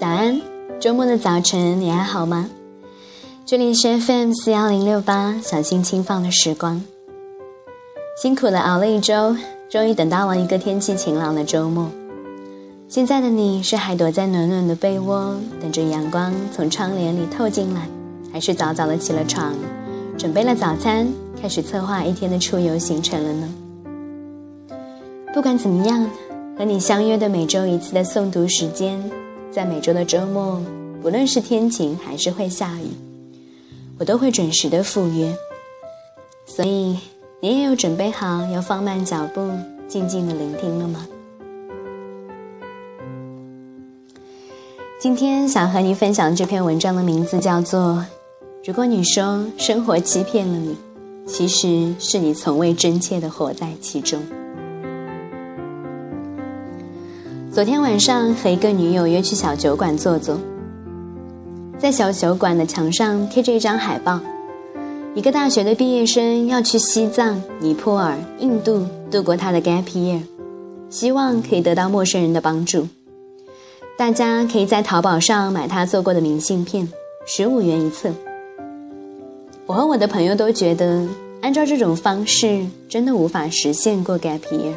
早安，周末的早晨你还好吗？这里是 FM 四幺零六八，小心轻放的时光。辛苦了熬了一周，终于等到了一个天气晴朗的周末。现在的你是还躲在暖暖的被窝，等着阳光从窗帘里透进来，还是早早的起了床，准备了早餐，开始策划一天的出游行程了呢？不管怎么样。和你相约的每周一次的诵读时间，在每周的周末，不论是天晴还是会下雨，我都会准时的赴约。所以，你也有准备好要放慢脚步，静静的聆听了吗？今天想和你分享这篇文章的名字叫做《如果你说生活欺骗了你，其实是你从未真切的活在其中》。昨天晚上和一个女友约去小酒馆坐坐，在小酒馆的墙上贴着一张海报，一个大学的毕业生要去西藏、尼泊尔、印度度过他的 gap year，希望可以得到陌生人的帮助。大家可以在淘宝上买他做过的明信片，十五元一册。我和我的朋友都觉得，按照这种方式，真的无法实现过 gap year。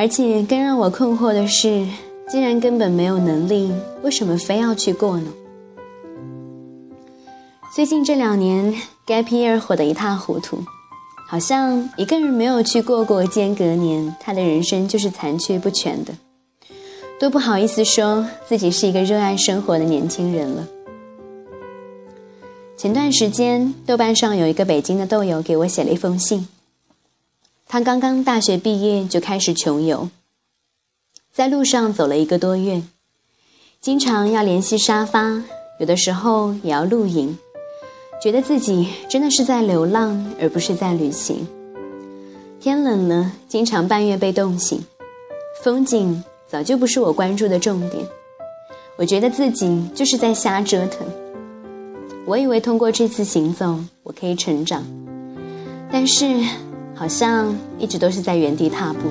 而且更让我困惑的是，既然根本没有能力，为什么非要去过呢？最近这两年，gap year 火得一塌糊涂，好像一个人没有去过过间隔年，他的人生就是残缺不全的，都不好意思说自己是一个热爱生活的年轻人了。前段时间，豆瓣上有一个北京的豆友给我写了一封信。他刚刚大学毕业就开始穷游，在路上走了一个多月，经常要联系沙发，有的时候也要露营，觉得自己真的是在流浪而不是在旅行。天冷了，经常半夜被冻醒，风景早就不是我关注的重点，我觉得自己就是在瞎折腾。我以为通过这次行走，我可以成长，但是。好像一直都是在原地踏步。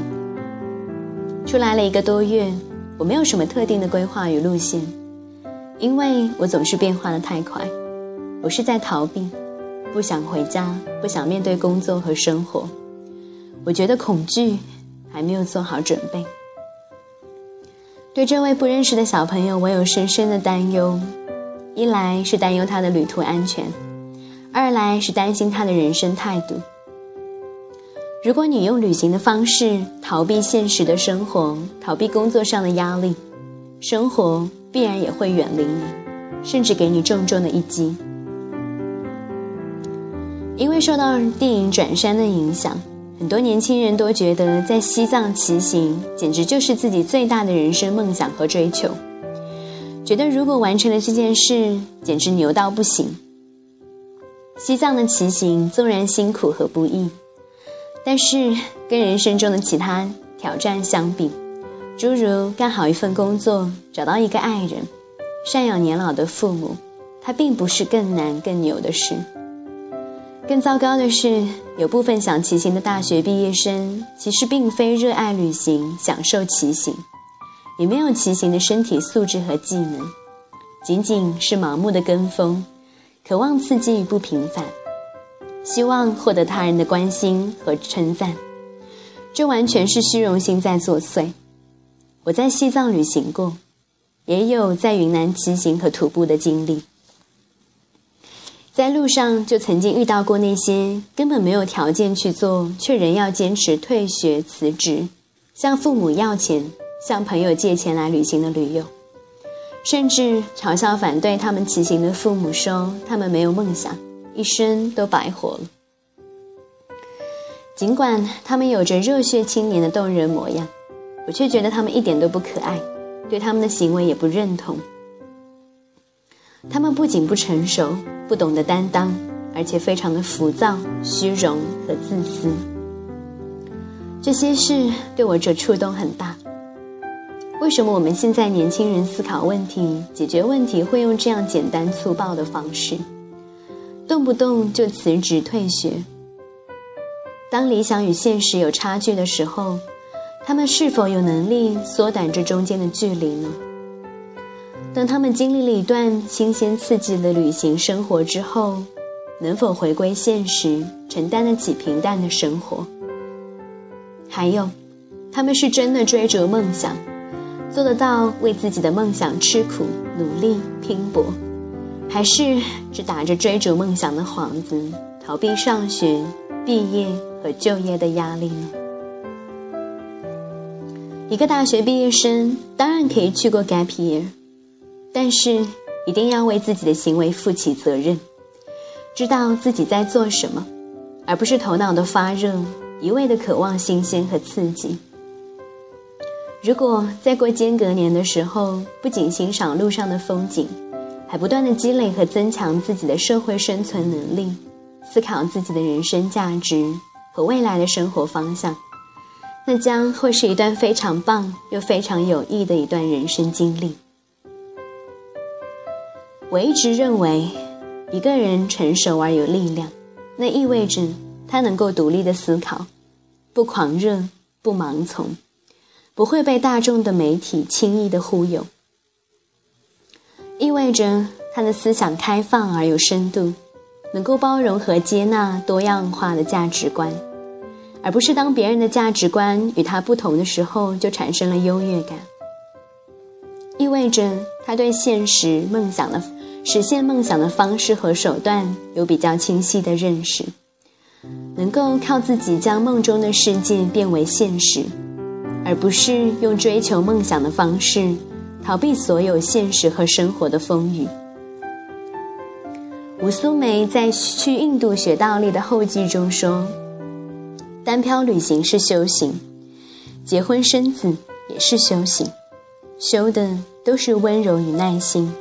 出来了一个多月，我没有什么特定的规划与路线，因为我总是变化的太快。我是在逃避，不想回家，不想面对工作和生活。我觉得恐惧，还没有做好准备。对这位不认识的小朋友，我有深深的担忧：一来是担忧他的旅途安全，二来是担心他的人生态度。如果你用旅行的方式逃避现实的生活，逃避工作上的压力，生活必然也会远离你，甚至给你重重的一击。因为受到电影《转山》的影响，很多年轻人都觉得在西藏骑行简直就是自己最大的人生梦想和追求，觉得如果完成了这件事，简直牛到不行。西藏的骑行纵然辛苦和不易。但是，跟人生中的其他挑战相比，诸如干好一份工作、找到一个爱人、赡养年老的父母，它并不是更难、更牛的事。更糟糕的是，有部分想骑行的大学毕业生，其实并非热爱旅行、享受骑行，也没有骑行的身体素质和技能，仅仅是盲目的跟风，渴望刺激与不平凡。希望获得他人的关心和称赞，这完全是虚荣心在作祟。我在西藏旅行过，也有在云南骑行和徒步的经历。在路上就曾经遇到过那些根本没有条件去做，却仍要坚持退学辞职，向父母要钱、向朋友借钱来旅行的驴友，甚至嘲笑反对他们骑行的父母，说他们没有梦想。一生都白活了。尽管他们有着热血青年的动人模样，我却觉得他们一点都不可爱，对他们的行为也不认同。他们不仅不成熟、不懂得担当，而且非常的浮躁、虚荣和自私。这些事对我这触动很大。为什么我们现在年轻人思考问题、解决问题会用这样简单粗暴的方式？动不动就辞职退学。当理想与现实有差距的时候，他们是否有能力缩短这中间的距离呢？当他们经历了一段新鲜刺激的旅行生活之后，能否回归现实，承担得起平淡的生活？还有，他们是真的追逐梦想，做得到为自己的梦想吃苦、努力、拼搏，还是只打着追逐梦想的幌子，逃避上学、毕业和就业的压力呢？一个大学毕业生当然可以去过 gap year，但是一定要为自己的行为负起责任，知道自己在做什么，而不是头脑的发热，一味的渴望新鲜和刺激。如果在过间隔年的时候，不仅欣赏路上的风景，还不断的积累和增强自己的社会生存能力，思考自己的人生价值和未来的生活方向。那将会是一段非常棒又非常有益的一段人生经历。我一直认为，一个人成熟而有力量，那意味着他能够独立的思考，不狂热，不盲从，不会被大众的媒体轻易的忽悠，意味着他的思想开放而有深度，能够包容和接纳多样化的价值观。而不是当别人的价值观与他不同的时候，就产生了优越感。意味着他对现实梦想的实现梦想的方式和手段有比较清晰的认识，能够靠自己将梦中的世界变为现实，而不是用追求梦想的方式逃避所有现实和生活的风雨。吴苏梅在去印度学倒立的后记中说。单漂旅行是修行，结婚生子也是修行，修的都是温柔与耐心，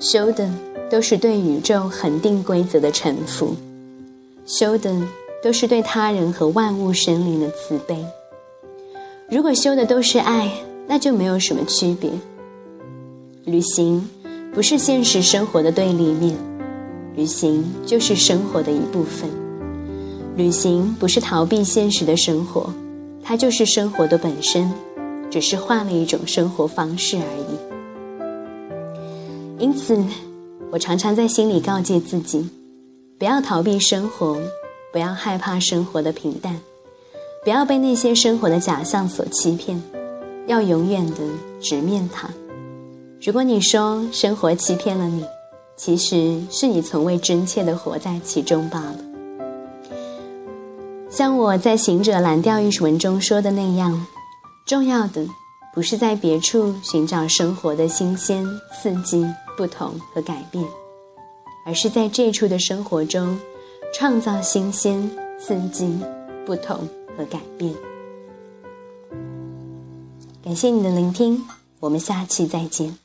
修的都是对宇宙恒定规则的臣服，修的都是对他人和万物生灵的慈悲。如果修的都是爱，那就没有什么区别。旅行不是现实生活的对立面，旅行就是生活的一部分。旅行不是逃避现实的生活，它就是生活的本身，只是换了一种生活方式而已。因此，我常常在心里告诫自己：不要逃避生活，不要害怕生活的平淡，不要被那些生活的假象所欺骗，要永远的直面它。如果你说生活欺骗了你，其实是你从未真切的活在其中罢了。像我在《行者蓝调》一文中说的那样，重要的不是在别处寻找生活的新鲜、刺激、不同和改变，而是在这处的生活中创造新鲜、刺激、不同和改变。感谢你的聆听，我们下期再见。